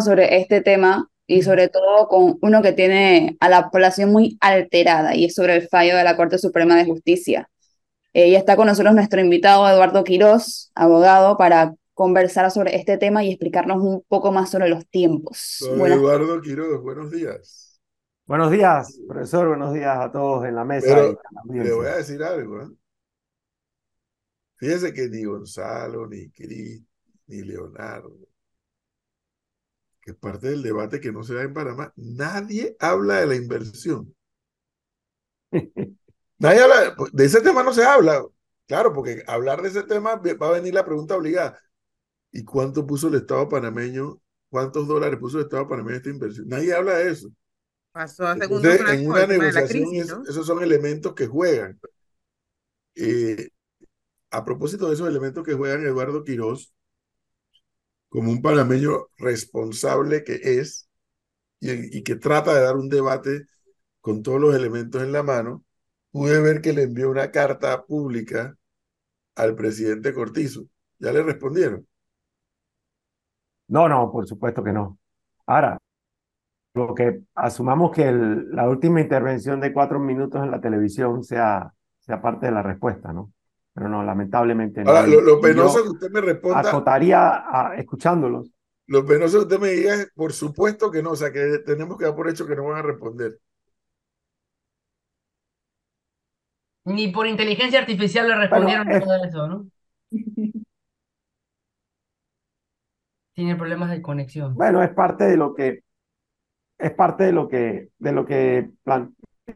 sobre este tema y sobre todo con uno que tiene a la población muy alterada y es sobre el fallo de la Corte Suprema de Justicia. Eh, y está con nosotros nuestro invitado Eduardo Quirós, abogado, para conversar sobre este tema y explicarnos un poco más sobre los tiempos. Eduardo Quirós, buenos días. Buenos días, profesor, buenos días a todos en la mesa. Pero le voy a decir algo. ¿eh? Fíjese que ni Gonzalo, ni Cris, ni Leonardo, que es parte del debate que no se da en Panamá, nadie habla de la inversión. nadie habla, de ese tema no se habla. Claro, porque hablar de ese tema va a venir la pregunta obligada. ¿Y cuánto puso el Estado panameño? ¿Cuántos dólares puso el Estado panameño en esta inversión? Nadie habla de eso. Pasó a en una negociación esos son elementos que juegan. Eh, a propósito de esos elementos que juegan Eduardo Quirós, como un panameño responsable que es y, que trata de dar un debate con todos los elementos en la mano, pude ver que le envió una carta pública al presidente Cortizo. ¿Ya le respondieron? No, no, por supuesto que no. Ahora, lo que asumamos que la última intervención de cuatro minutos en la televisión sea, sea parte de la respuesta, ¿no? Pero no, lamentablemente no. Ahora, lo, penoso que usted me responda. Acotaría a, escuchándolos. Lo penoso que usted me diga es, por supuesto que no, o sea, que tenemos que dar por hecho que no van a responder. Ni por inteligencia artificial le respondieron todo eso, ¿no? Tiene problemas de conexión. Bueno, es parte de lo que es parte de lo que de lo que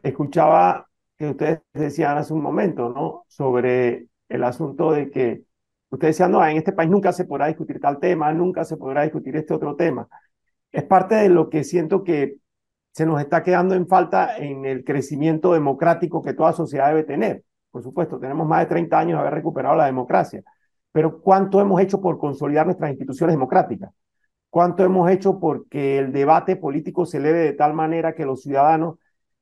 escuchaba que ustedes decían hace un momento, ¿no? Sobre el asunto de que ustedes decían, no, en este país nunca se podrá discutir tal tema, nunca se podrá discutir este otro tema. Es parte de lo que siento que se nos está quedando en falta en el crecimiento democrático que toda sociedad debe tener. Por supuesto, tenemos más de 30 años de haber recuperado la democracia, pero ¿cuánto hemos hecho por consolidar nuestras instituciones democráticas? ¿Cuánto hemos hecho porque el debate político se eleve de tal manera que los ciudadanos,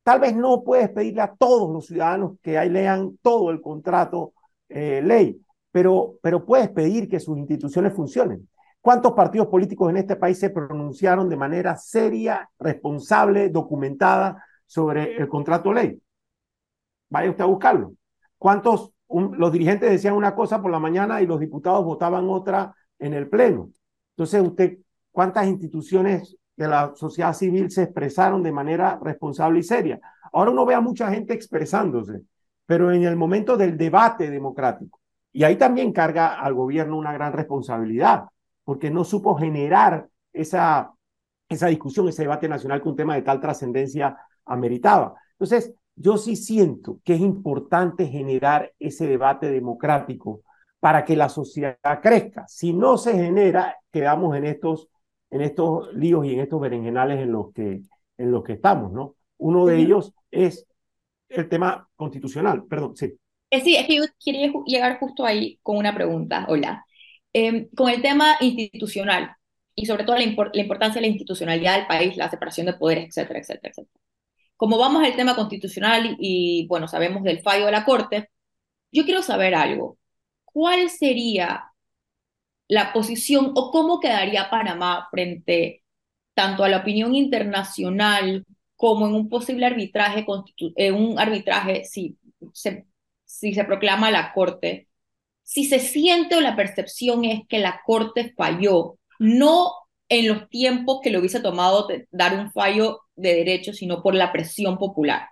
tal vez no puedes pedirle a todos los ciudadanos que ahí lean todo el contrato eh, ley, pero, pero puedes pedir que sus instituciones funcionen. ¿Cuántos partidos políticos en este país se pronunciaron de manera seria, responsable, documentada sobre el contrato ley? Vaya usted a buscarlo. ¿Cuántos los dirigentes decían una cosa por la mañana y los diputados votaban otra en el Pleno. Entonces, usted, ¿cuántas instituciones de la sociedad civil se expresaron de manera responsable y seria? Ahora uno ve a mucha gente expresándose, pero en el momento del debate democrático. Y ahí también carga al gobierno una gran responsabilidad, porque no supo generar esa, esa discusión, ese debate nacional que un tema de tal trascendencia ameritaba. Entonces, yo sí siento que es importante generar ese debate democrático para que la sociedad crezca. Si no se genera, quedamos en estos, en estos líos y en estos berenjenales en los que, en los que estamos, ¿no? Uno de ellos es el tema constitucional. Perdón, sí. Eh, sí, es que yo quería llegar justo ahí con una pregunta. Hola. Em, con el tema institucional y sobre todo la, la importancia de la institucionalidad del país, la separación de poderes, etcétera, etcétera, etcétera como vamos al tema constitucional y, bueno, sabemos del fallo de la Corte, yo quiero saber algo. ¿Cuál sería la posición o cómo quedaría Panamá frente tanto a la opinión internacional como en un posible arbitraje, en un arbitraje si se, si se proclama la Corte? Si se siente o la percepción es que la Corte falló, no en los tiempos que le hubiese tomado dar un fallo de derecho, sino por la presión popular.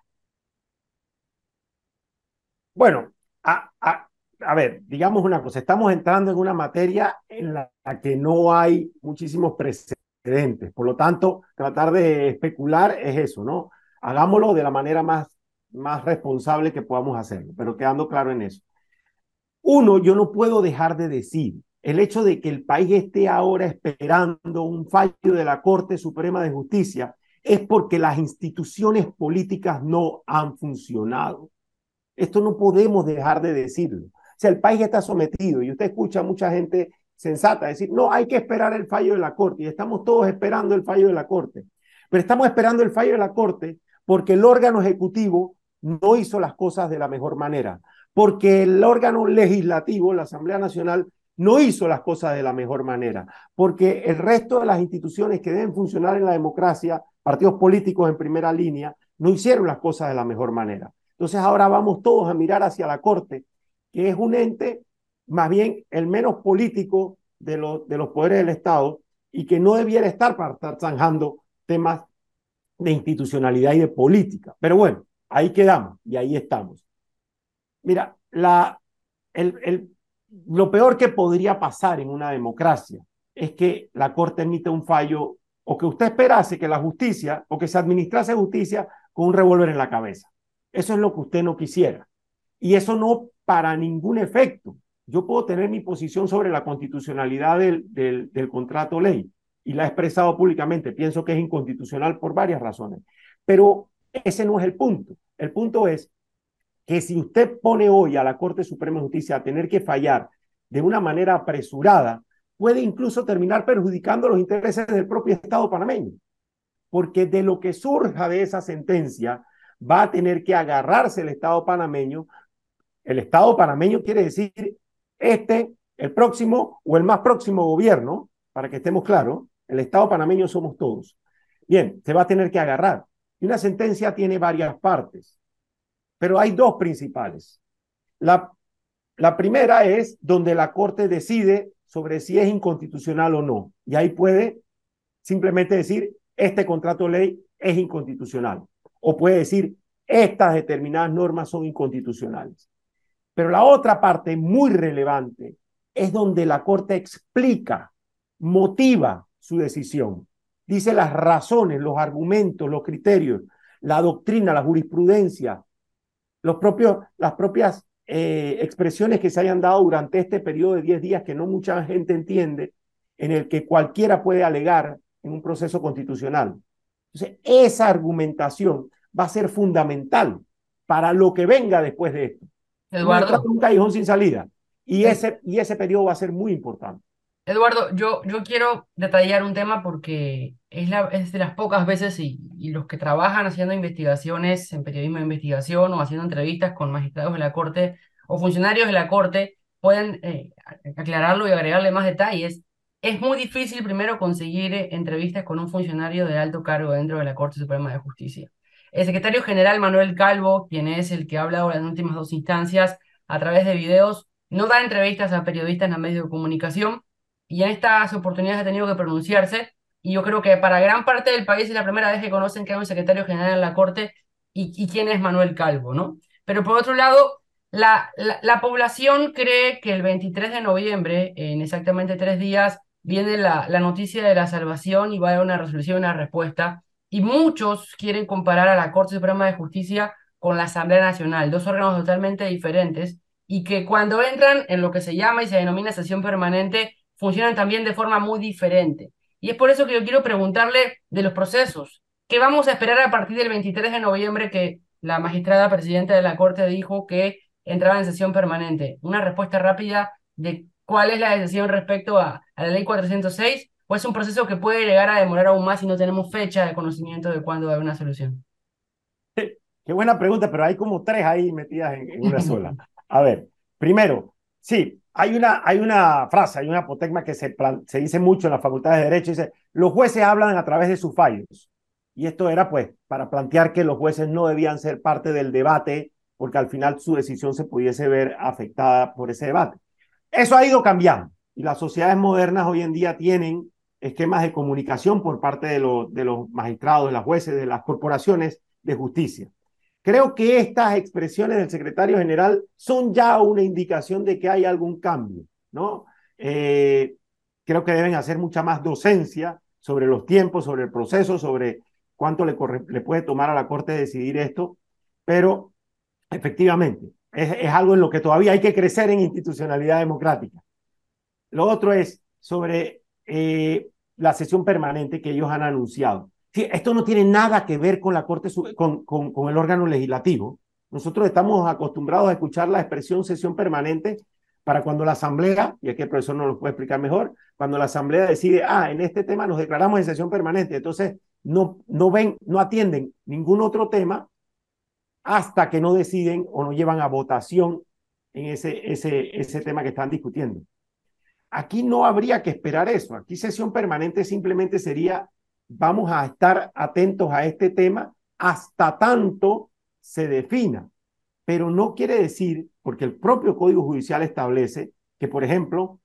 Bueno, a, a, ver, digamos una cosa, estamos entrando en una materia en la que no hay muchísimos precedentes, por lo tanto, tratar de especular es eso, ¿no? Hagámoslo de la manera más, más responsable que podamos hacerlo, pero quedando claro en eso. Uno, yo no puedo dejar de decir el hecho de que el país esté ahora esperando un fallo de la Corte Suprema de Justicia es porque las instituciones políticas no han funcionado. Esto no podemos dejar de decirlo. Sea, el país está sometido y usted escucha a mucha gente sensata decir, no, hay que esperar el fallo de la Corte y estamos todos esperando el fallo de la Corte. Pero estamos esperando el fallo de la Corte porque el órgano ejecutivo no hizo las cosas de la mejor manera, porque el órgano legislativo, la Asamblea Nacional, no hizo las cosas de la mejor manera, porque el resto de las instituciones que deben funcionar en la democracia, partidos políticos en primera línea, no hicieron las cosas de la mejor manera. Entonces ahora vamos todos a mirar hacia la Corte, que es un ente más bien el menos político de, de los poderes del Estado y que no debiera estar para estar zanjando temas de institucionalidad y de política. Pero bueno, ahí quedamos y ahí estamos. Mira, la, el, el, lo peor que podría pasar en una democracia es que la Corte emite un fallo o que usted esperase que la justicia o que se administrase justicia con un revólver en la cabeza. Eso es lo que usted no quisiera. Y eso no para ningún efecto. Yo puedo tener mi posición sobre la constitucionalidad del, del, contrato ley y la he expresado públicamente. Pienso que es inconstitucional por varias razones. Pero ese no es el punto. El punto es que si usted pone hoy a la Corte Suprema de Justicia a tener que fallar de una manera apresurada, puede incluso terminar perjudicando los intereses del propio Estado panameño. Porque de lo que surja de esa sentencia va a tener que agarrarse el Estado panameño. El Estado panameño quiere decir este, el próximo o el más próximo gobierno, para que estemos claros, el Estado panameño somos todos. Bien, se va a tener que agarrar. Y una sentencia tiene varias partes pero hay dos principales. La, primera es donde la Corte decide sobre si es inconstitucional o no. Y ahí puede simplemente decir, este contrato de ley es inconstitucional. O puede decir, estas determinadas normas son inconstitucionales. Pero la otra parte muy relevante es donde la Corte explica, motiva su decisión. Dice las razones, los argumentos, los criterios, la doctrina, la jurisprudencia, los propios, las propias eh, expresiones que se hayan dado durante este periodo de 10 días que no mucha gente entiende, en el que cualquiera puede alegar en un proceso constitucional. Entonces, esa argumentación va a ser fundamental para lo que venga después de esto. Eduardo. Un callejón sin salida. Y ese, y ese periodo va a ser muy importante. Eduardo, yo, yo quiero detallar un tema porque es, la, es de las pocas veces y, y, los que trabajan haciendo investigaciones en periodismo de investigación o haciendo entrevistas con magistrados de la Corte o funcionarios de la Corte pueden eh, aclararlo y agregarle más detalles. Es muy difícil primero conseguir eh, entrevistas con un funcionario de alto cargo dentro de la Corte Suprema de Justicia. El secretario general Manuel Calvo, quien es el que ha hablado en las últimas dos instancias a través de videos, no da entrevistas a periodistas en los medios de comunicación y en estas oportunidades ha tenido que pronunciarse. Y yo creo que para gran parte del país es la primera vez que conocen que hay un secretario general en la Corte y, quién es Manuel Calvo, ¿no? Pero por otro lado, la, la, población cree que el 23 de noviembre, en exactamente tres días, viene la, la noticia de la salvación y va a haber una resolución, una respuesta. Y muchos quieren comparar a la Corte Suprema de Justicia con la Asamblea Nacional, dos órganos totalmente diferentes, y que cuando entran en lo que se llama y se denomina sesión permanente, funcionan también de forma muy diferente. Y es por eso que yo quiero preguntarle de los procesos. ¿Qué vamos a esperar a partir del 23 de noviembre que la magistrada presidenta de la Corte dijo que entraba en sesión permanente? Una respuesta rápida de cuál es la decisión respecto a, a la ley 406 o es un proceso que puede llegar a demorar aún más si no tenemos fecha de conocimiento de cuándo va a haber una solución. Qué buena pregunta, pero hay como tres ahí metidas en, una sola. A ver, primero, sí, hay una, hay una frase, hay una apotegma que se, se dice mucho en las facultades de Derecho, dice, los jueces hablan a través de sus fallos. Y esto era pues para plantear que los jueces no debían ser parte del debate porque al final su decisión se pudiese ver afectada por ese debate. Eso ha ido cambiando y las sociedades modernas hoy en día tienen esquemas de comunicación por parte de, los magistrados, de los jueces, de las corporaciones de justicia. Creo que estas expresiones del secretario general son ya una indicación de que hay algún cambio, ¿no? Eh, creo que deben hacer mucha más docencia sobre los tiempos, sobre el proceso, sobre cuánto le, puede tomar a la Corte decidir esto, pero efectivamente es, es, algo en lo que todavía hay que crecer en institucionalidad democrática. Lo otro es sobre eh, la sesión permanente que ellos han anunciado esto no tiene nada que ver con la Corte, con, con, con, el órgano legislativo. Nosotros estamos acostumbrados a escuchar la expresión sesión permanente para cuando la Asamblea, y aquí el profesor nos lo puede explicar mejor, cuando la Asamblea decide, ah, en este tema nos declaramos en sesión permanente, entonces no, no ven, no atienden ningún otro tema hasta que no deciden o no llevan a votación en ese, ese, ese tema que están discutiendo. Aquí no habría que esperar eso. Aquí sesión permanente simplemente sería, vamos a estar atentos a este tema hasta tanto se defina. Pero no quiere decir, porque el propio Código Judicial establece que, por ejemplo,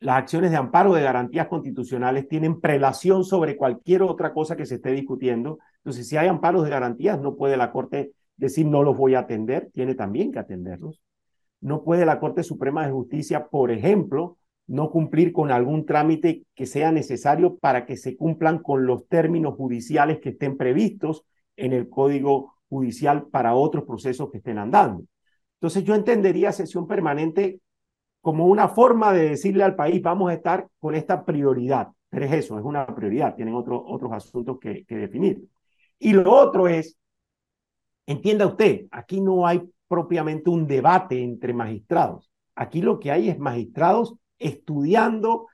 las acciones de amparo de garantías constitucionales tienen prelación sobre cualquier otra cosa que se esté discutiendo. Entonces, si hay amparos de garantías, no puede la Corte decir no los voy a atender, tiene también que atenderlos. No puede la Corte Suprema de Justicia, por ejemplo, no cumplir con algún trámite que sea necesario para que se cumplan con los términos judiciales que estén previstos en el Código Judicial para otros procesos que estén andando. Entonces yo entendería sesión permanente como una forma de decirle al país, vamos a estar con esta prioridad. Pero es eso, es una prioridad, tienen otros asuntos que definir. Y lo otro es, entienda usted, aquí no hay propiamente un debate entre magistrados. Aquí lo que hay es magistrados estudiando,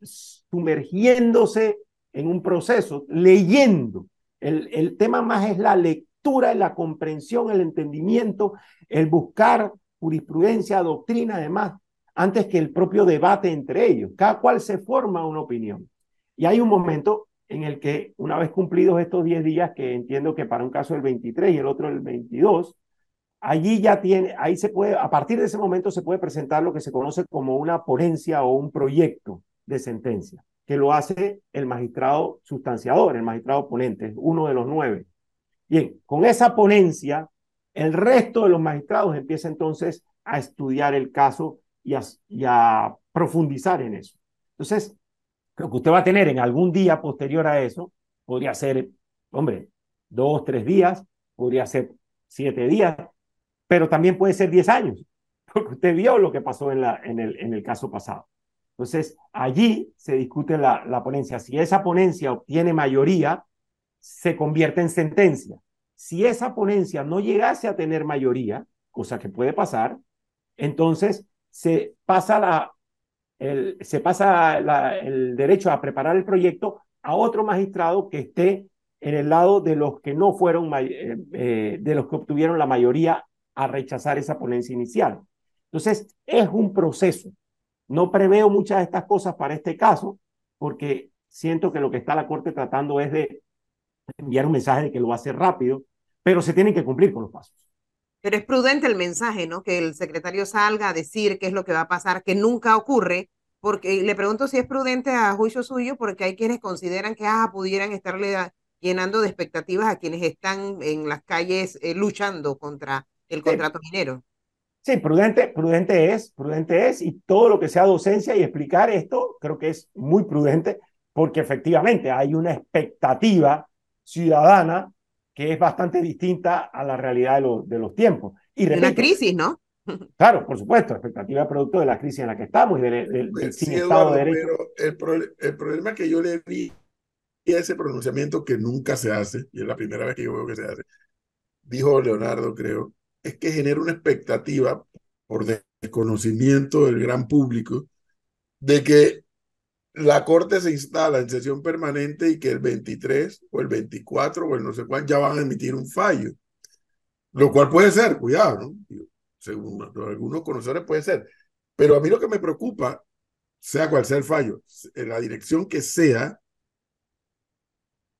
sumergiéndose en un proceso, leyendo. El, el tema más es la lectura, la comprensión, el entendimiento, el buscar jurisprudencia, doctrina, además, antes que el propio debate entre ellos. Cada cual se forma una opinión. Y hay un momento en el que, una vez cumplidos estos 10 días, que entiendo que para un caso el 23 y el otro el 22, allí ya tiene, ahí se puede, a partir de ese momento se puede presentar lo que se conoce como una ponencia o un proyecto de sentencia, que lo hace el magistrado sustanciador, el magistrado ponente, uno de los nueve. Bien, con esa ponencia el resto de los magistrados empieza entonces a estudiar el caso y a, profundizar en eso. Entonces, lo que usted va a tener en algún día posterior a eso, podría ser, hombre, dos, tres días, podría ser siete días, pero también puede ser diez años, porque usted vio lo que pasó en, la, en, el, en el caso pasado. Entonces, allí se discute la, la ponencia. Si esa ponencia obtiene mayoría, se convierte en sentencia si esa ponencia no llegase a tener mayoría, cosa que puede pasar, entonces se pasa, la, el, se pasa el derecho a preparar el proyecto a otro magistrado que esté en el lado de los que no fueron, eh, eh, de los que obtuvieron la mayoría a rechazar esa ponencia inicial. Entonces, es un proceso. No preveo muchas de estas cosas para este caso, porque siento que lo que está la Corte tratando es de enviar un mensaje de que lo va a hacer rápido, pero se tienen que cumplir con los pasos. Pero es prudente el mensaje, ¿no? Que el secretario salga a decir qué es lo que va a pasar, que nunca ocurre, porque le pregunto si es prudente a juicio suyo, porque hay quienes consideran que ah, pudieran estarle llenando de expectativas a quienes están en las calles eh, luchando contra el contrato minero. Sí, prudente, prudente es, prudente es, y todo lo que sea docencia y explicar esto, creo que es muy prudente, porque efectivamente hay una expectativa ciudadana que es bastante distinta a la realidad de, de los tiempos. Y repito, una crisis, ¿no? Claro, por supuesto, expectativa producto de la crisis en la que estamos y del, pues sin Estado de Derecho. Pero el, el, problema que yo le vi a ese pronunciamiento que nunca se hace, y es la primera vez que yo veo que se hace, dijo Leonardo, creo, es que genera una expectativa por desconocimiento del gran público de que la Corte se instala en sesión permanente y que el 23 o el 24 o el no sé cuál ya van a emitir un fallo. Lo cual puede ser, cuidado, ¿no? Según algunos conocedores puede ser. Pero a mí lo que me preocupa, sea cual sea el fallo, en la dirección que sea,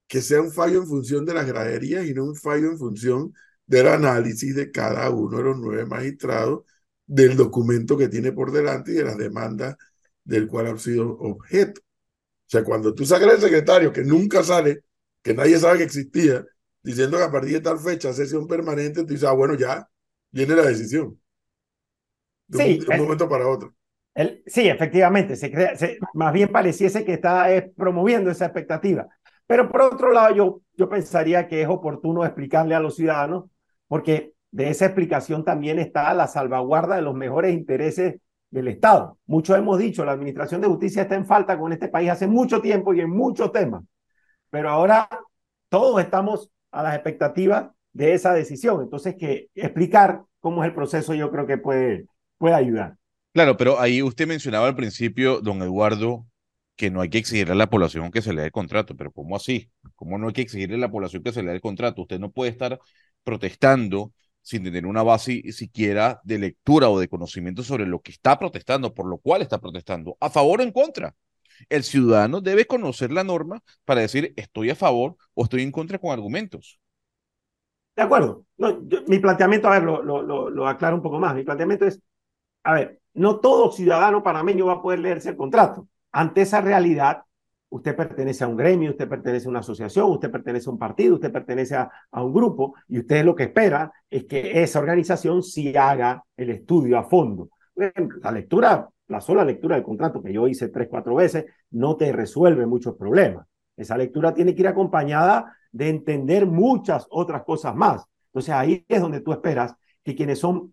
que sea un fallo en función de las graderías y no un fallo en función del análisis de cada uno de los nueve magistrados del documento que tiene por delante y de las demandas del cual ha sido objeto. O sea, cuando tú sacas al secretario que nunca sale, que nadie sabe que existía, diciendo que a partir de tal fecha, sesión permanente, tú dices, ah, bueno, ya viene la decisión. De sí, un, momento para otro. El, sí, efectivamente, se crea, más bien pareciese que está promoviendo esa expectativa. Pero por otro lado, yo, yo pensaría que es oportuno explicarle a los ciudadanos, porque de esa explicación también está la salvaguarda de los mejores intereses del Estado. Muchos hemos dicho, la Administración de Justicia está en falta con este país hace mucho tiempo y en muchos temas, pero ahora todos estamos a las expectativas de esa decisión. Entonces, que explicar cómo es el proceso yo creo que puede, puede ayudar. Claro, pero ahí usted mencionaba al principio, don Eduardo, que no hay que exigirle a la población que se le dé el contrato, pero ¿cómo así? ¿Cómo no hay que exigirle a la población que se le dé el contrato? Usted no puede estar protestando sin tener una base siquiera de lectura o de conocimiento sobre lo que está protestando, por lo cual está protestando, a favor o en contra. El ciudadano debe conocer la norma para decir estoy a favor o estoy en contra con argumentos. De acuerdo. No, mi planteamiento, a ver, lo, lo, lo, aclaro un poco más. Mi planteamiento es, a ver, no todo ciudadano panameño va a poder leerse el contrato. Ante esa realidad, usted pertenece a un gremio, usted pertenece a una asociación, usted pertenece a un partido, usted pertenece a, a, un grupo y usted lo que espera es que esa organización sí haga el estudio a fondo. La lectura, la sola lectura del contrato que yo hice tres, cuatro veces, no te resuelve muchos problemas. Esa lectura tiene que ir acompañada de entender muchas otras cosas más. Entonces ahí es donde tú esperas que quienes son,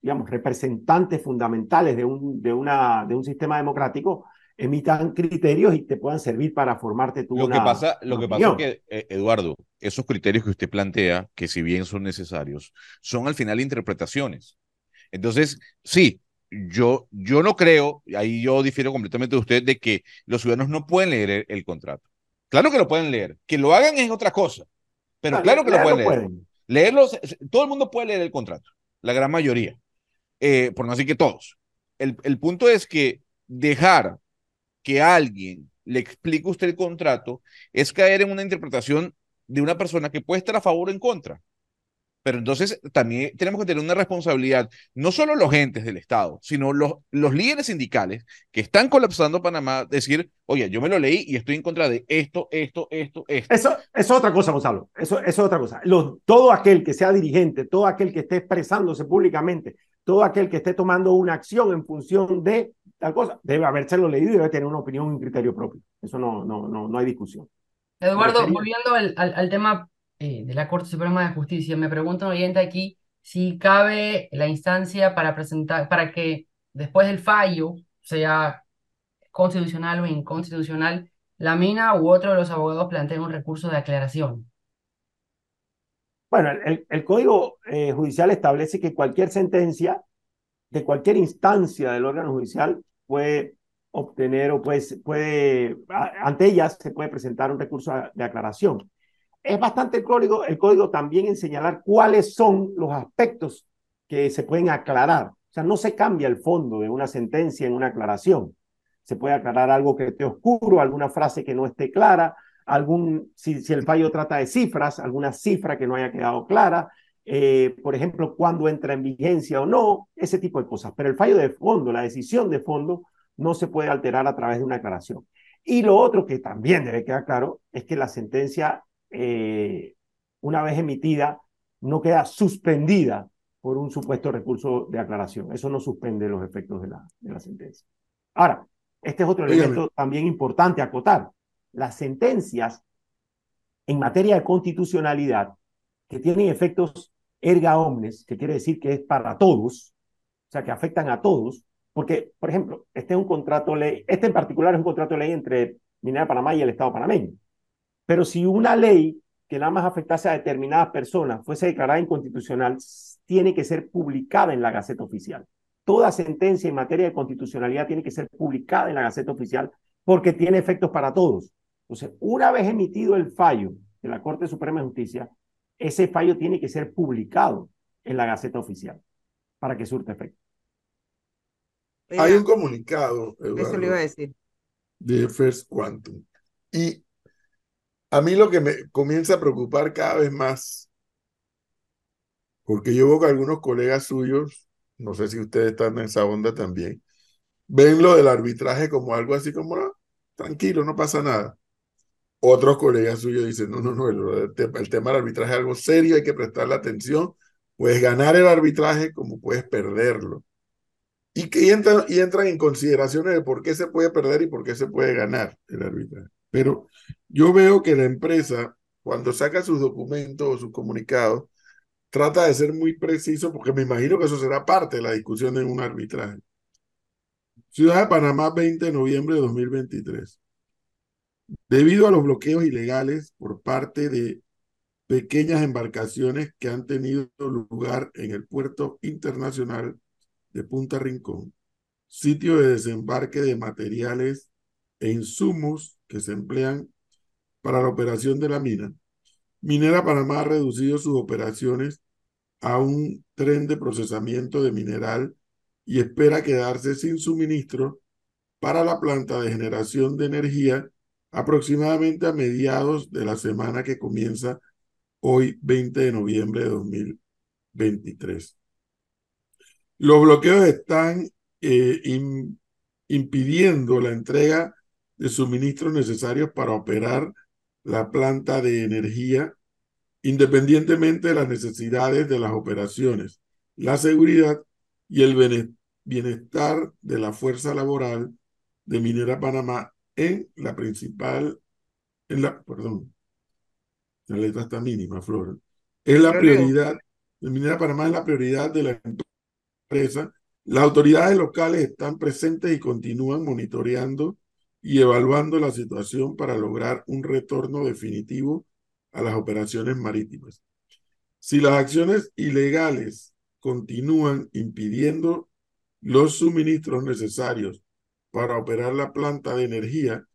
digamos, representantes fundamentales de un, de una, de un sistema democrático emitan criterios y te puedan servir para formarte tu lo que pasa Lo que pasa es que, eh, Eduardo, esos criterios que usted plantea, que si bien son necesarios, son al final interpretaciones. Entonces, sí, yo, yo no creo, ahí yo difiero completamente de usted, de que los ciudadanos no pueden leer el contrato. Claro que lo pueden leer. Que lo hagan es otra cosa. Pero claro que lo pueden leer. Leerlos, todo el mundo puede leer el contrato, la gran mayoría, eh, por no decir que todos. El, el punto es que dejar que alguien le explique usted el contrato es caer en una interpretación de una persona que puede estar a favor o en contra. Pero entonces también tenemos que tener una responsabilidad, no solo los entes del Estado, sino los, los líderes sindicales que están colapsando Panamá, decir, oye, yo me lo leí y estoy en contra de esto, esto, esto, esto. Eso, es otra cosa, Gonzalo. Eso, eso es otra cosa. Los, todo aquel que sea dirigente, todo aquel que esté expresándose públicamente, todo aquel que esté tomando una acción en función de tal cosa, debe habérselo leído y debe tener una opinión y un criterio propio. Eso no, no, no, no hay discusión. Eduardo, volviendo al, al, al tema eh, de la Corte Suprema de Justicia. Me pregunta un oyente aquí si cabe la instancia para presentar, para que después del fallo, sea constitucional o inconstitucional, la mina u otro de los abogados planteen un recurso de aclaración. Bueno, el, el Código eh, Judicial establece que cualquier sentencia de cualquier instancia del órgano judicial puede obtener o puede, puede ante ellas se puede presentar un recurso de aclaración es bastante el código, el código también en señalar cuáles son los aspectos que se pueden aclarar. O sea, no se cambia el fondo de una sentencia en una aclaración. Se puede aclarar algo que esté oscuro, alguna frase que no esté clara, algún, si, si el fallo trata de cifras, alguna cifra que no haya quedado clara, eh, por ejemplo, cuándo entra en vigencia o no, ese tipo de cosas. Pero el fallo de fondo, la decisión de fondo, no se puede alterar a través de una aclaración. Y lo otro que también debe quedar claro es que la sentencia eh, una vez emitida, no queda suspendida por un supuesto recurso de aclaración. Eso no suspende los efectos de la, de la sentencia. Ahora, este es otro elemento también importante acotar. Las sentencias en materia de constitucionalidad que tienen efectos erga omnes, que quiere decir que es para todos, o sea, que afectan a todos, porque, por ejemplo, este es un contrato ley, este en particular es un contrato ley entre Minera Panamá y el Estado panameño. Pero si una ley que nada más afectase a determinadas personas fuese declarada inconstitucional, tiene que ser publicada en la Gaceta Oficial. Toda sentencia en materia de constitucionalidad tiene que ser publicada en la Gaceta Oficial porque tiene efectos para todos. Entonces, una vez emitido el fallo de la Corte Suprema de Justicia, ese fallo tiene que ser publicado en la Gaceta Oficial para que surte efecto. Hay un comunicado, Eso le iba a decir. de First Quantum. Y a mí lo que me comienza a preocupar cada vez más, porque yo veo que algunos colegas suyos, no sé si ustedes están en esa onda también, ven lo del arbitraje como algo así como, ah, tranquilo, no pasa nada. Otros colegas suyos dicen, no, no, no, el, el tema del arbitraje es algo serio, hay que prestarle atención. Puedes ganar el arbitraje como puedes perderlo. Y, que, entran, y entran en consideraciones de por qué se puede perder y por qué se puede ganar el arbitraje. Pero yo veo que la empresa, cuando saca sus documentos o sus comunicados, trata de ser muy preciso, porque me imagino que eso será parte de la discusión en un arbitraje. Ciudad de Panamá, 20 de noviembre de 2023. Debido a los bloqueos ilegales por parte de pequeñas embarcaciones que han tenido lugar en el puerto internacional de Punta Rincón, sitio de desembarque de materiales e insumos que se emplean para la operación de la mina, Minera Panamá ha reducido sus operaciones a un tren de procesamiento de mineral y espera quedarse sin suministro para la planta de generación de energía aproximadamente a mediados de la semana que comienza hoy 20 de noviembre de 2023. Los bloqueos están eh, impidiendo la entrega de suministros necesarios para operar la planta de energía independientemente de las necesidades de las operaciones, la seguridad y el bienestar de la fuerza laboral de Minera Panamá en la principal, en la, perdón, la letra está mínima, Flor, es la prioridad, de Minera Panamá es la prioridad de la empresa. Las autoridades locales están presentes y continúan monitoreando y evaluando la situación para lograr un retorno definitivo a las operaciones marítimas. Si las acciones ilegales continúan impidiendo los suministros necesarios para operar la planta de energía,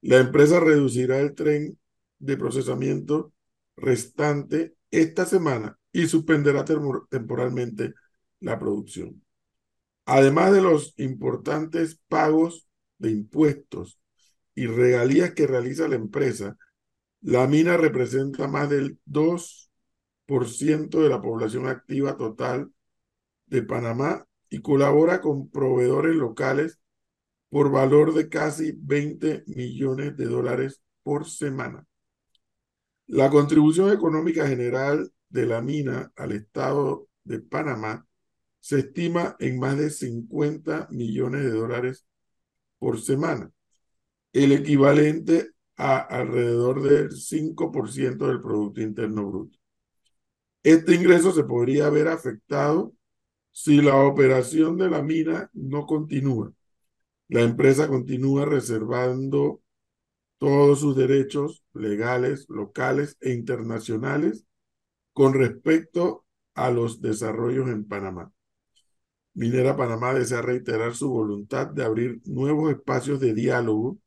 la empresa reducirá el tren de procesamiento restante esta semana y suspenderá temporalmente la producción. Además de los importantes pagos de impuestos y regalías que realiza la empresa, la mina representa más del 2% de la población activa total de Panamá y colabora con proveedores locales por valor de casi 20 millones de dólares por semana. La contribución económica general de la mina al Estado de Panamá se estima en más de 50 millones de dólares por semana, el equivalente a alrededor del 5% del Producto Interno Bruto. Este ingreso se podría haber afectado si la operación de la mina no continúa. La empresa continúa reservando todos sus derechos legales, locales e internacionales con respecto a los desarrollos en Panamá. Minera Panamá desea reiterar su voluntad de abrir nuevos espacios de diálogo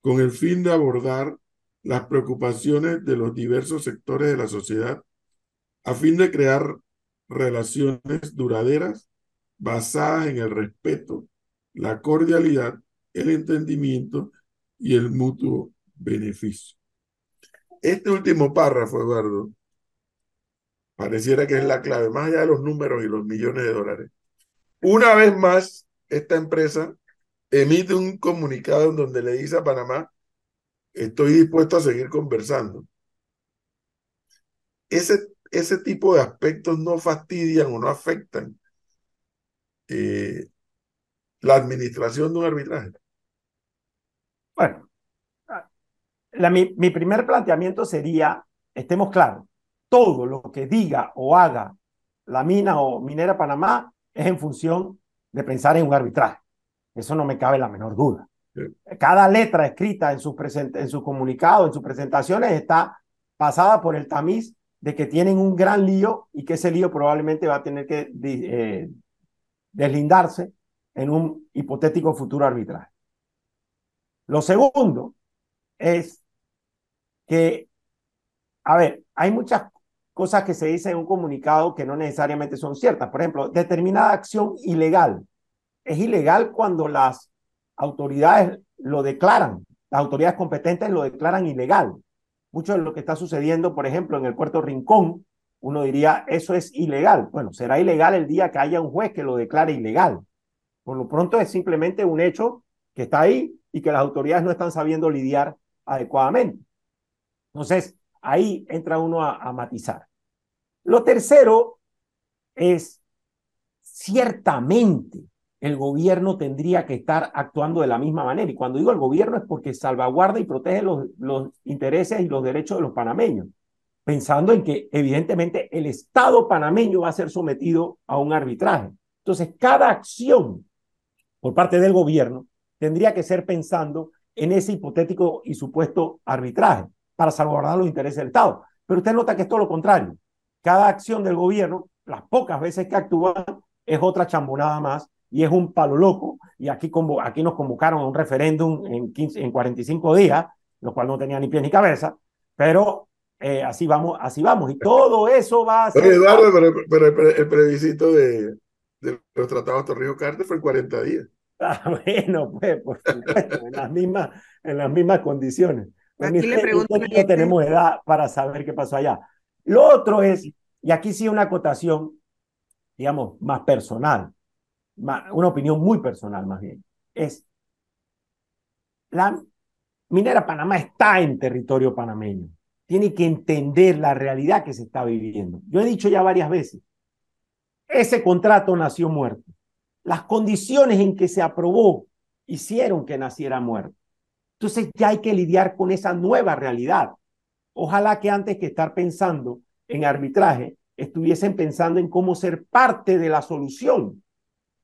con el fin de abordar las preocupaciones de los diversos sectores de la sociedad a fin de crear relaciones duraderas basadas en el respeto, la cordialidad, el entendimiento y el mutuo beneficio. Este último párrafo, Eduardo, pareciera que es la clave, más allá de los números y los millones de dólares. Una vez más, esta empresa emite un comunicado en donde le dice a Panamá, estoy dispuesto a seguir conversando. Ese, ese tipo de aspectos no fastidian o no afectan eh, la administración de un arbitraje. Bueno, la, mi, mi primer planteamiento sería, estemos claros, todo lo que diga o haga la mina o minera Panamá es en función de pensar en un arbitraje. Eso no me cabe la menor duda. Cada letra escrita en sus, en sus comunicados, en sus presentaciones, está pasada por el tamiz de que tienen un gran lío y que ese lío probablemente va a tener que eh, deslindarse en un hipotético futuro arbitraje. Lo segundo es que, a ver, hay muchas cosas que se dicen en un comunicado que no necesariamente son ciertas. Por ejemplo, determinada acción ilegal es ilegal cuando las autoridades lo declaran, las autoridades competentes lo declaran ilegal. Mucho de lo que está sucediendo, por ejemplo, en el puerto Rincón, uno diría, eso es ilegal. Bueno, será ilegal el día que haya un juez que lo declare ilegal. Por lo pronto es simplemente un hecho que está ahí y que las autoridades no están sabiendo lidiar adecuadamente. Entonces, ahí entra uno a, matizar. Lo tercero es, ciertamente, el gobierno tendría que estar actuando de la misma manera. Y cuando digo el gobierno es porque salvaguarda y protege los, los intereses y los derechos de los panameños, pensando en que evidentemente el Estado panameño va a ser sometido a un arbitraje. Entonces, cada acción por parte del gobierno tendría que ser pensando en ese hipotético y supuesto arbitraje para salvaguardar los intereses del Estado. Pero usted nota que es todo lo contrario. Cada acción del gobierno, las pocas veces que actúa, es otra chambonada más y es un palo loco. Y aquí, como, aquí nos convocaron a un referéndum en, 15, en 45 días, lo cual no tenía ni pie ni cabeza, pero eh, así vamos, así vamos. Y todo eso va a ser. Eduardo, pero, el, previsito de, de, los tratados Torrijos-Carter fue en 40 días. Ah, bueno, pues, por supuesto, en las mismas, en las mismas condiciones. Aquí le pregunto. No tenemos edad para saber qué pasó allá. Lo otro es, y aquí sí una acotación, digamos, más personal, una opinión muy personal más bien, es la minera Panamá está en territorio panameño. Tiene que entender la realidad que se está viviendo. Yo he dicho ya varias veces, ese contrato nació muerto. Las condiciones en que se aprobó hicieron que naciera muerto. Entonces ya hay que lidiar con esa nueva realidad. Ojalá que antes que estar pensando en arbitraje, estuviesen pensando en cómo ser parte de la solución.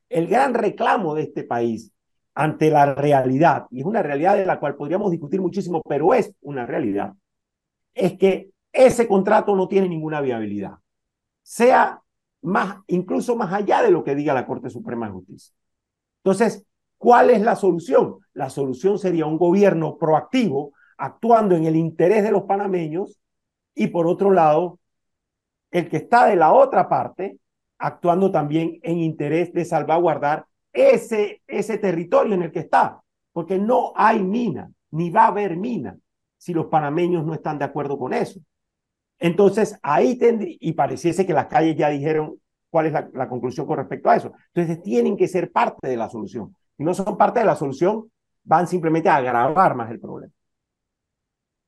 El gran reclamo de este país ante la realidad, y es una realidad de la cual podríamos discutir muchísimo, pero es una realidad, es que ese contrato no tiene ninguna viabilidad, sea más, incluso más allá de lo que diga la Corte Suprema de Justicia. Entonces, ¿cuál es la solución? La solución sería un gobierno proactivo, actuando en el interés de los panameños, y por otro lado, el que está de la otra parte, actuando también en interés de salvaguardar ese, ese territorio en el que está, porque no hay mina, ni va a haber mina, si los panameños no están de acuerdo con eso. Entonces, ahí tendría, y pareciese que las calles ya dijeron cuál es la, conclusión con respecto a eso. Entonces, tienen que ser parte de la solución. Si no son parte de la solución, van simplemente a agravar más el problema.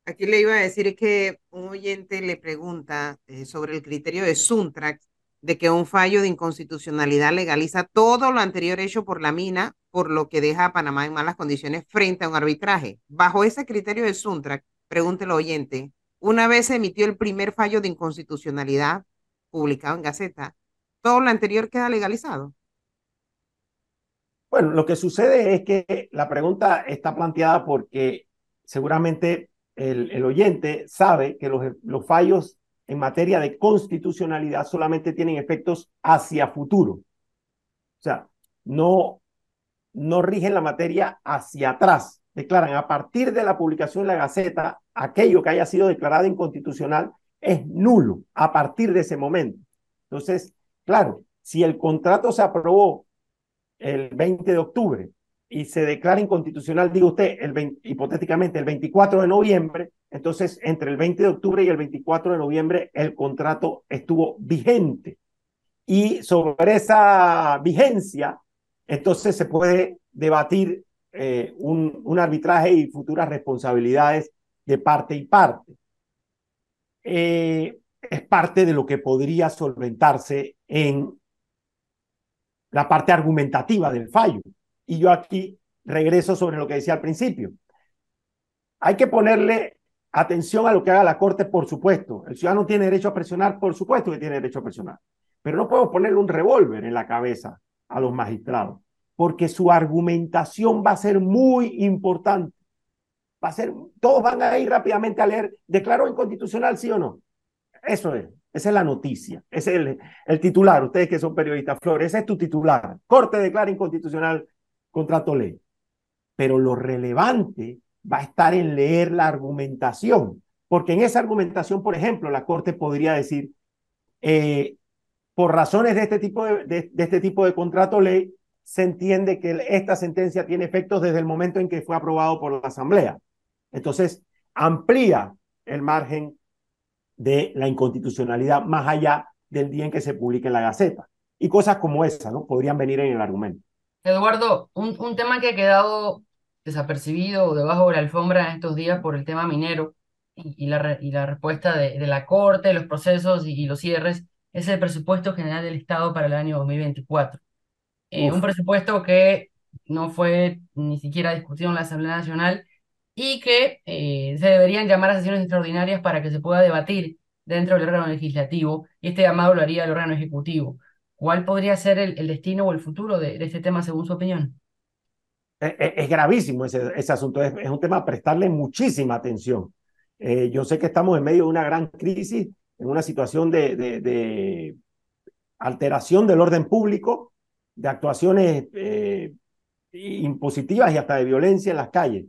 Aquí le iba a decir que un oyente le pregunta eh, sobre el criterio de Suntrax de que un fallo de inconstitucionalidad legaliza todo lo anterior hecho por la mina, por lo que deja a Panamá en malas condiciones frente a un arbitraje. Bajo ese criterio de Suntrack, pregunte el oyente, una vez se emitió el primer fallo de inconstitucionalidad publicado en Gaceta, ¿todo lo anterior queda legalizado? Bueno, lo que sucede es que la pregunta está planteada porque seguramente el, oyente sabe que los, los fallos en materia de constitucionalidad solamente tienen efectos hacia futuro. O sea, no, no rigen la materia hacia atrás. Declaran a partir de la publicación de la Gaceta, aquello que haya sido declarado inconstitucional es nulo a partir de ese momento. Entonces, claro, si el contrato se aprobó el 20 de octubre y se declara inconstitucional, digo usted, el hipotéticamente el 24 de noviembre, entonces entre el 20 de octubre y el 24 de noviembre el contrato estuvo vigente. Y sobre esa vigencia, entonces se puede debatir eh, un, un, arbitraje y futuras responsabilidades de parte y parte. Eh, es parte de lo que podría solventarse en la parte argumentativa del fallo. Y yo aquí regreso sobre lo que decía al principio. Hay que ponerle atención a lo que haga la Corte, por supuesto. El ciudadano tiene derecho a presionar, por supuesto que tiene derecho a presionar. Pero no podemos ponerle un revólver en la cabeza a los magistrados, porque su argumentación va a ser muy importante. Va a ser, todos van a ir rápidamente a leer, ¿declaró inconstitucional sí o no? Eso es, esa es la noticia, ese es el, el titular, ustedes que son periodistas, Flores, ese es tu titular. Corte declara inconstitucional contrato ley. Pero lo relevante va a estar en leer la argumentación, porque en esa argumentación, por ejemplo, la Corte podría decir, eh, por razones de este tipo de, de, este tipo de contrato ley, se entiende que esta sentencia tiene efectos desde el momento en que fue aprobado por la Asamblea. Entonces, amplía el margen de la inconstitucionalidad más allá del día en que se publique en la Gaceta. Y cosas como esa, ¿no? Podrían venir en el argumento. Eduardo, un, un tema que ha quedado desapercibido debajo de la alfombra en estos días por el tema minero y, la, y la respuesta de, de, la Corte, los procesos y, los cierres es el presupuesto general del Estado para el año 2024. Eh, un presupuesto que no fue ni siquiera discutido en la Asamblea Nacional y que eh, se deberían llamar a sesiones extraordinarias para que se pueda debatir dentro del órgano legislativo y este llamado lo haría el órgano ejecutivo. ¿Cuál podría ser el, destino o el futuro de, este tema según su opinión? Es, gravísimo ese, ese asunto, es, un tema a prestarle muchísima atención. Eh, yo sé que estamos en medio de una gran crisis, en una situación de, de, alteración del orden público, de actuaciones eh, impositivas y hasta de violencia en las calles,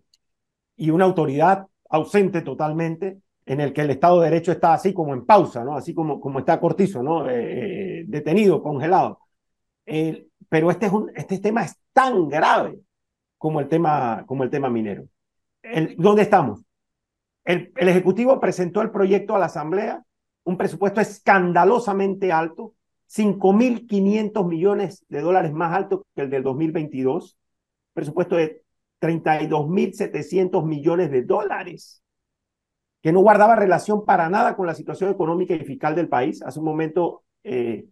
y una autoridad ausente totalmente en el que el Estado de Derecho está así como en pausa, ¿no? Así como, como está Cortizo, ¿no? Eh, eh, detenido, congelado. pero este, es un, este tema es tan grave como el tema, como el tema minero. El, ¿Dónde estamos? El, el Ejecutivo presentó el proyecto a la Asamblea, un presupuesto escandalosamente alto, 5.500 millones de dólares más alto que el del 2022, presupuesto de 32.700 millones de dólares que no guardaba relación para nada con la situación económica y fiscal del país. Hace un momento, eh,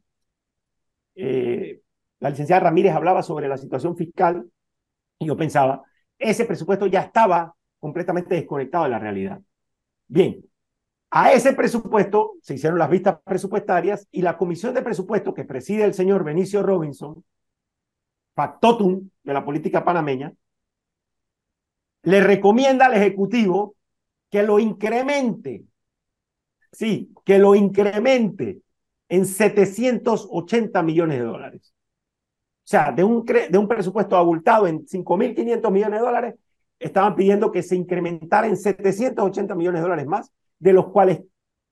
eh, la licenciada Ramírez hablaba sobre la situación fiscal y yo pensaba, ese presupuesto ya estaba completamente desconectado de la realidad. Bien, a ese presupuesto se hicieron las vistas presupuestarias y la comisión de presupuesto que preside el señor Benicio Robinson, factotum de la política panameña, le recomienda al Ejecutivo que lo incremente, sí, que lo incremente en 780 millones de dólares. O sea, de un, de un presupuesto abultado en 5.500 millones de dólares, estaban pidiendo que se incrementara en 780 millones de dólares más, de los cuales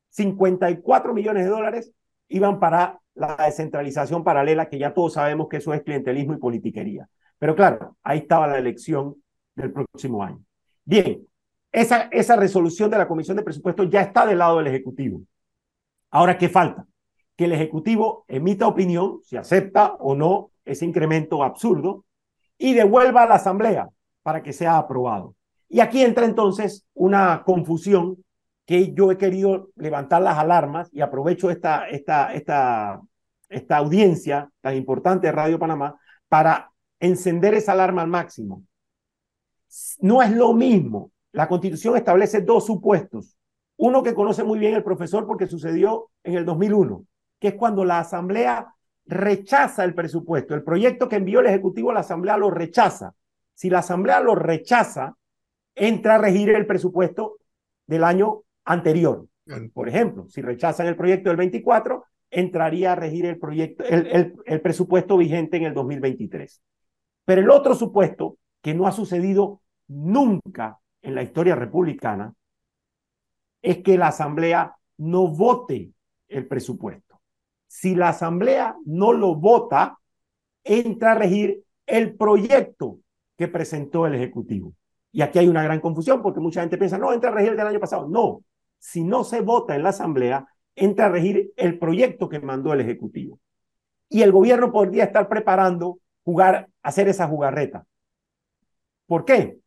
54 millones de dólares iban para la descentralización paralela, que ya todos sabemos que eso es clientelismo y politiquería. Pero claro, ahí estaba la elección del próximo año. Bien, esa, esa resolución de la Comisión de Presupuestos ya está del lado del Ejecutivo. Ahora, ¿qué falta? Que el Ejecutivo emita opinión, si acepta o no ese incremento absurdo, y devuelva a la Asamblea para que sea aprobado. Y aquí entra entonces una confusión que yo he querido levantar las alarmas y aprovecho esta, esta, esta, esta audiencia tan importante de Radio Panamá para encender esa alarma al máximo. No es lo mismo la constitución establece dos supuestos. Uno que conoce muy bien el profesor porque sucedió en el 2001, que es cuando la asamblea rechaza el presupuesto. El proyecto que envió el Ejecutivo a la asamblea lo rechaza. Si la asamblea lo rechaza, entra a regir el presupuesto del año anterior. Por ejemplo, si rechazan el proyecto del 24, entraría a regir el, proyecto, el, el, el presupuesto vigente en el 2023. Pero el otro supuesto, que no ha sucedido nunca en la historia republicana es que la Asamblea no vote el presupuesto. Si la Asamblea no lo vota, entra a regir el proyecto que presentó el Ejecutivo. Y aquí hay una gran confusión porque mucha gente piensa, no, entra a regir el del año pasado. No, si no se vota en la Asamblea, entra a regir el proyecto que mandó el Ejecutivo. Y el gobierno podría estar preparando jugar, hacer esa jugarreta. ¿Por qué?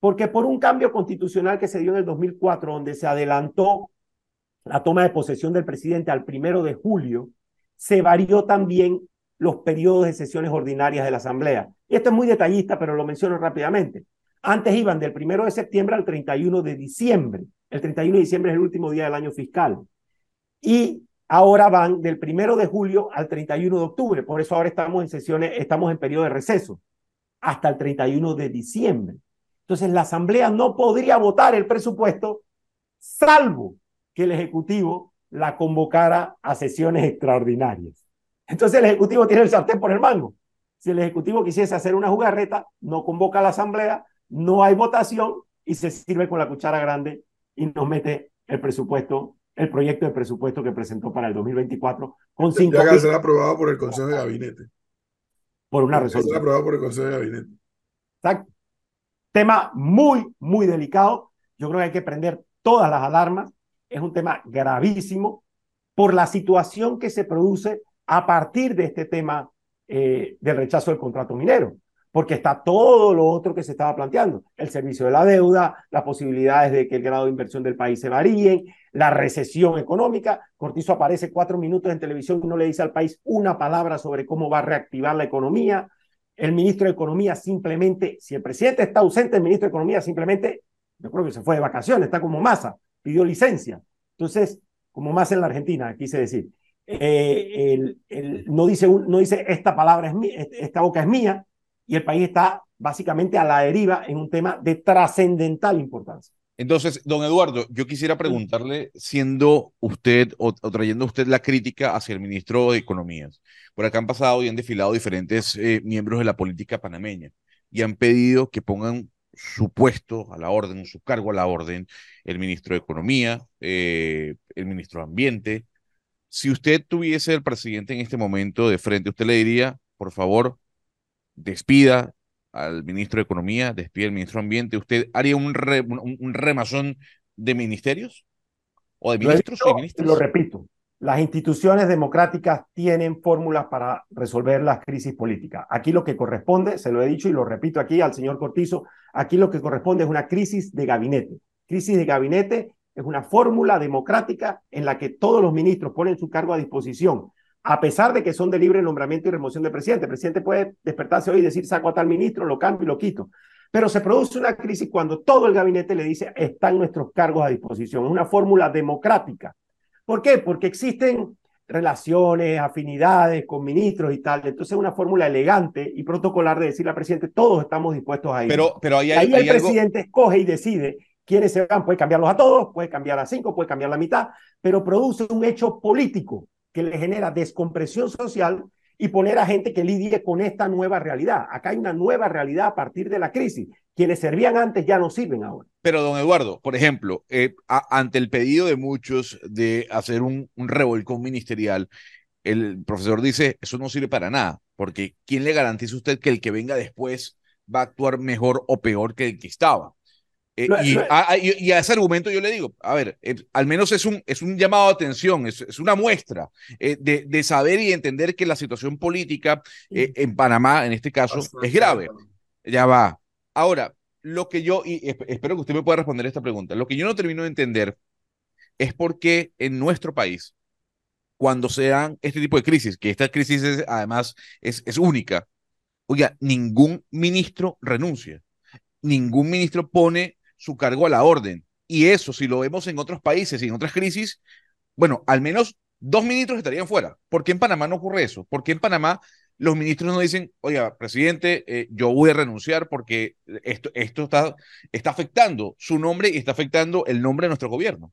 porque por un cambio constitucional que se dio en el 2004, donde se adelantó la toma de posesión del presidente al primero de julio, se varió también los periodos de sesiones ordinarias de la Asamblea. Y esto es muy detallista, pero lo menciono rápidamente. Antes iban del primero de septiembre al 31 de diciembre. El 31 de diciembre es el último día del año fiscal. Y ahora van del primero de julio al 31 de octubre. Por eso ahora estamos en sesiones, estamos en periodo de receso, hasta el 31 de diciembre. Entonces, la Asamblea no podría votar el presupuesto salvo que el Ejecutivo la convocara a sesiones extraordinarias. Entonces, el Ejecutivo tiene el sartén por el mango. Si el Ejecutivo quisiese hacer una jugarreta, no convoca a la Asamblea, no hay votación y se sirve con la cuchara grande y nos mete el presupuesto, el proyecto de presupuesto que presentó para el 2024 con cinco. Ya que ser aprobado por el Consejo de Gabinete. Por una resolución. Ser aprobado por el Consejo de Gabinete. Exacto. Tema muy, muy delicado. Yo creo que hay que prender todas las alarmas. Es un tema gravísimo por la situación que se produce a partir de este tema eh, del rechazo del contrato minero, porque está todo lo otro que se estaba planteando, el servicio de la deuda, las posibilidades de que el grado de inversión del país se varíen, la recesión económica. Cortizo aparece cuatro minutos en televisión y no le dice al país una palabra sobre cómo va a reactivar la economía el ministro de Economía simplemente, si el presidente está ausente, el ministro de Economía simplemente, yo creo que se fue de vacaciones, está como masa, pidió licencia. Entonces, como más en la Argentina, quise decir. Eh, no, dice, no dice esta palabra es mía, esta boca es mía, y el país está básicamente a la deriva en un tema de trascendental importancia. Entonces, don Eduardo, yo quisiera preguntarle, siendo usted o, trayendo usted la crítica hacia el ministro de Economía, por acá han pasado y han desfilado diferentes eh, miembros de la política panameña y han pedido que pongan su puesto a la orden, su cargo a la orden, el ministro de Economía, eh, el ministro de Ambiente. Si usted tuviese el presidente en este momento de frente, usted le diría, por favor, despida al ministro de Economía, despida al ministro de Ambiente. ¿Usted haría un, un, remazón de ministerios? ¿O de ministros y ministros? Lo repito, las instituciones democráticas tienen fórmulas para resolver las crisis políticas. Aquí lo que corresponde, se lo he dicho y lo repito aquí al señor Cortizo, aquí lo que corresponde es una crisis de gabinete. Crisis de gabinete es una fórmula democrática en la que todos los ministros ponen su cargo a disposición, a pesar de que son de libre nombramiento y remoción de presidente. El presidente puede despertarse hoy y decir, saco a tal ministro, lo cambio y lo quito. Pero se produce una crisis cuando todo el gabinete le dice, están nuestros cargos a disposición. Es una fórmula democrática ¿Por qué? Porque existen relaciones, afinidades con ministros y tal. Entonces es una fórmula elegante y protocolar de decirle al presidente, todos estamos dispuestos a ir. Pero, pero ahí, ahí el presidente escoge y decide quiénes se van. Puede cambiarlos a todos, puede cambiar a cinco, puede cambiar la mitad, pero produce un hecho político que le genera descompresión social y poner a gente que lidie con esta nueva realidad. Acá hay una nueva realidad a partir de la crisis. Quienes servían antes ya no sirven ahora. Pero, don Eduardo, por ejemplo, eh, ante el pedido de muchos de hacer un, un revolcón ministerial, el profesor dice, eso no sirve para nada, porque ¿quién le garantiza a usted que el que venga después va a actuar mejor o peor que el que estaba? Eh, y, a, ese argumento yo le digo, a ver, eh, al menos es un, es un llamado de atención, es, es una muestra eh, de, de, saber y entender que la situación política en Panamá, en este caso, es grave. Ya va. Ahora, lo que yo, y espero que usted me pueda responder esta pregunta, lo que yo no termino de entender es por qué en nuestro país, cuando sean este tipo de crisis, que esta crisis además es, es única, oiga, ningún ministro renuncia, ningún ministro pone su cargo a la orden. Y eso, si lo vemos en otros países y en otras crisis, bueno, al menos dos ministros estarían fuera. ¿Por qué en Panamá no ocurre eso? ¿Por qué en Panamá los ministros no dicen, oiga, presidente, eh, yo voy a renunciar porque esto, esto está, está afectando su nombre y está afectando el nombre de nuestro gobierno?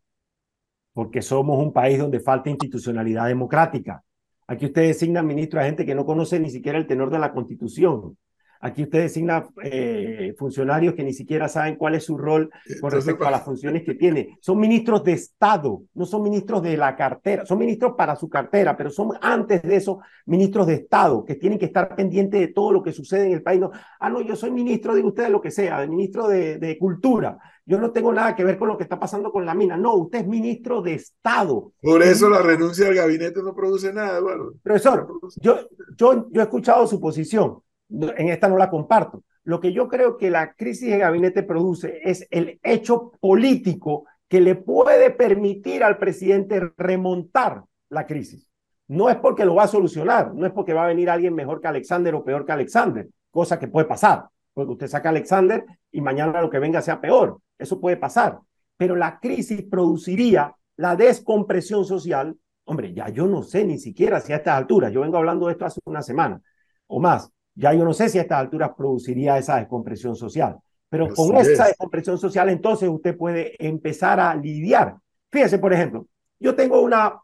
Porque somos un país donde falta institucionalidad democrática. Aquí usted designa ministro a gente que no conoce ni siquiera el tenor de la constitución. Aquí usted designa eh, funcionarios que ni siquiera saben cuál es su rol con respecto a las funciones que tiene. Son ministros de Estado, no son ministros de la cartera, son ministros para su cartera, pero son antes de eso ministros de Estado que tienen que estar pendientes de todo lo que sucede en el país. No, ah, no, yo soy ministro, digo usted, de lo que sea, de ministro de, de Cultura. Yo no tengo nada que ver con lo que está pasando con la mina. No, usted es ministro de Estado. Por eso la renuncia al gabinete no produce nada, Eduardo. Profesor, yo, yo, yo he escuchado su posición en esta no la comparto. Lo que yo creo que la crisis de gabinete produce es el hecho político que le puede permitir al presidente remontar la crisis. No es porque lo va a solucionar, no es porque va a venir alguien mejor que Alexander o peor que Alexander, cosa que puede pasar, porque usted saca a Alexander y mañana lo que venga sea peor, eso puede pasar. Pero la crisis produciría la descompresión social. Hombre, ya yo no sé ni siquiera si a estas alturas, yo vengo hablando de esto hace una semana o más, ya yo no sé si a estas alturas produciría esa descompresión social, pero con esa descompresión social entonces usted puede empezar a lidiar. Fíjese, por ejemplo, yo tengo una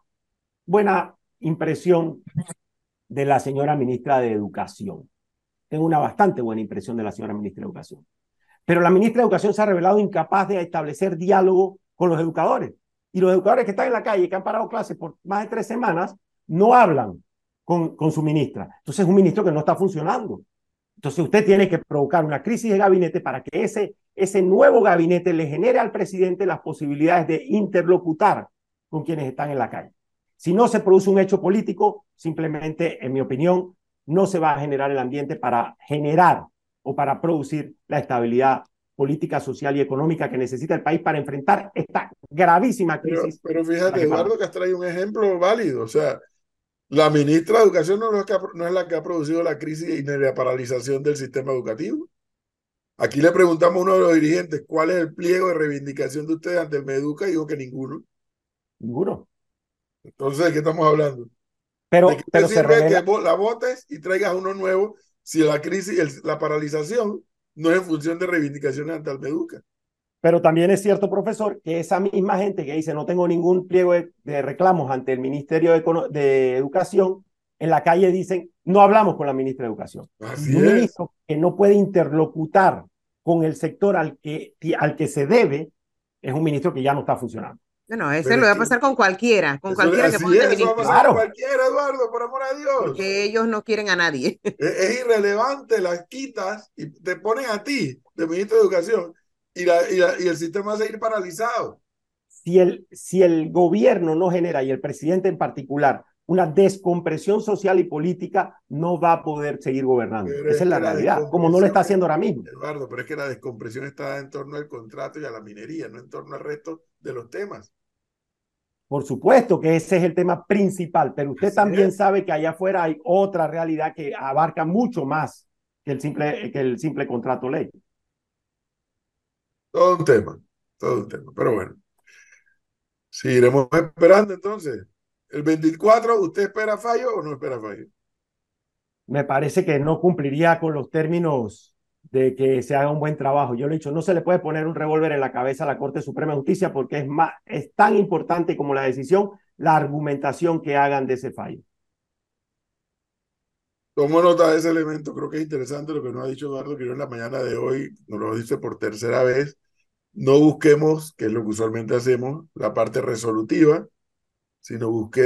buena impresión de la señora ministra de Educación. Tengo una bastante buena impresión de la señora ministra de Educación. Pero la ministra de Educación se ha revelado incapaz de establecer diálogo con los educadores. Y los educadores que están en la calle, que han parado clases por más de tres semanas, no hablan con, con su ministra. Entonces es un ministro que no está funcionando. Entonces usted tiene que provocar una crisis de gabinete para que ese, ese nuevo gabinete le genere al presidente las posibilidades de interlocutar con quienes están en la calle. Si no se produce un hecho político, simplemente, en mi opinión, no se va a generar el ambiente para generar o para producir la estabilidad política, social y económica que necesita el país para enfrentar esta gravísima crisis. Pero, fíjate, Eduardo, que has traído un ejemplo válido. O sea, la ministra de Educación no es, no es la que ha producido la crisis y la paralización del sistema educativo. Aquí le preguntamos a uno de los dirigentes cuál es el pliego de reivindicación de ustedes ante el Meduca y dijo que ninguno. Ninguno. Entonces, ¿de qué estamos hablando? Pero, pero se revela... que la votes y traigas uno nuevo si la crisis, la paralización no es en función de reivindicaciones ante el Meduca. Pero también es cierto, profesor, que esa misma gente que dice no tengo ningún pliego de, reclamos ante el Ministerio de, Educación, en la calle dicen no hablamos con la ministra de Educación. un ministro que no puede interlocutar con el sector al que, al que se debe, es un ministro que ya no está funcionando. No, ese lo va a pasar con cualquiera, con cualquiera que ponga ministro. Eso va a pasar con cualquiera, Eduardo, por amor a Dios. Porque ellos no quieren a nadie. Es, irrelevante, las quitas y te ponen a ti de ministro de Educación y, la, y, y el sistema va a seguir paralizado. Si el, si el gobierno no genera, y el presidente en particular, una descompresión social y política, no va a poder seguir gobernando. Esa es la, realidad, como no lo está haciendo ahora mismo. Eduardo, pero es que la descompresión está en torno al contrato y a la minería, no en torno al resto de los temas. Por supuesto que ese es el tema principal, pero usted también sabe que allá afuera hay otra realidad que abarca mucho más que el simple, que el simple contrato ley. Todo un tema, todo un tema, pero bueno. Seguiremos esperando entonces. El 24, ¿usted espera fallo o no espera fallo? Me parece que no cumpliría con los términos de que se haga un buen trabajo. Yo le he dicho, no se le puede poner un revólver en la cabeza a la Corte Suprema de Justicia porque es, más, es tan importante como la decisión, la argumentación que hagan de ese fallo. Tomo nota de ese elemento, creo que es interesante lo que nos ha dicho Eduardo Quiroz en la mañana de hoy, nos lo dice por tercera vez, no busquemos, que es lo que usualmente hacemos, la parte resolutiva, sino busquemos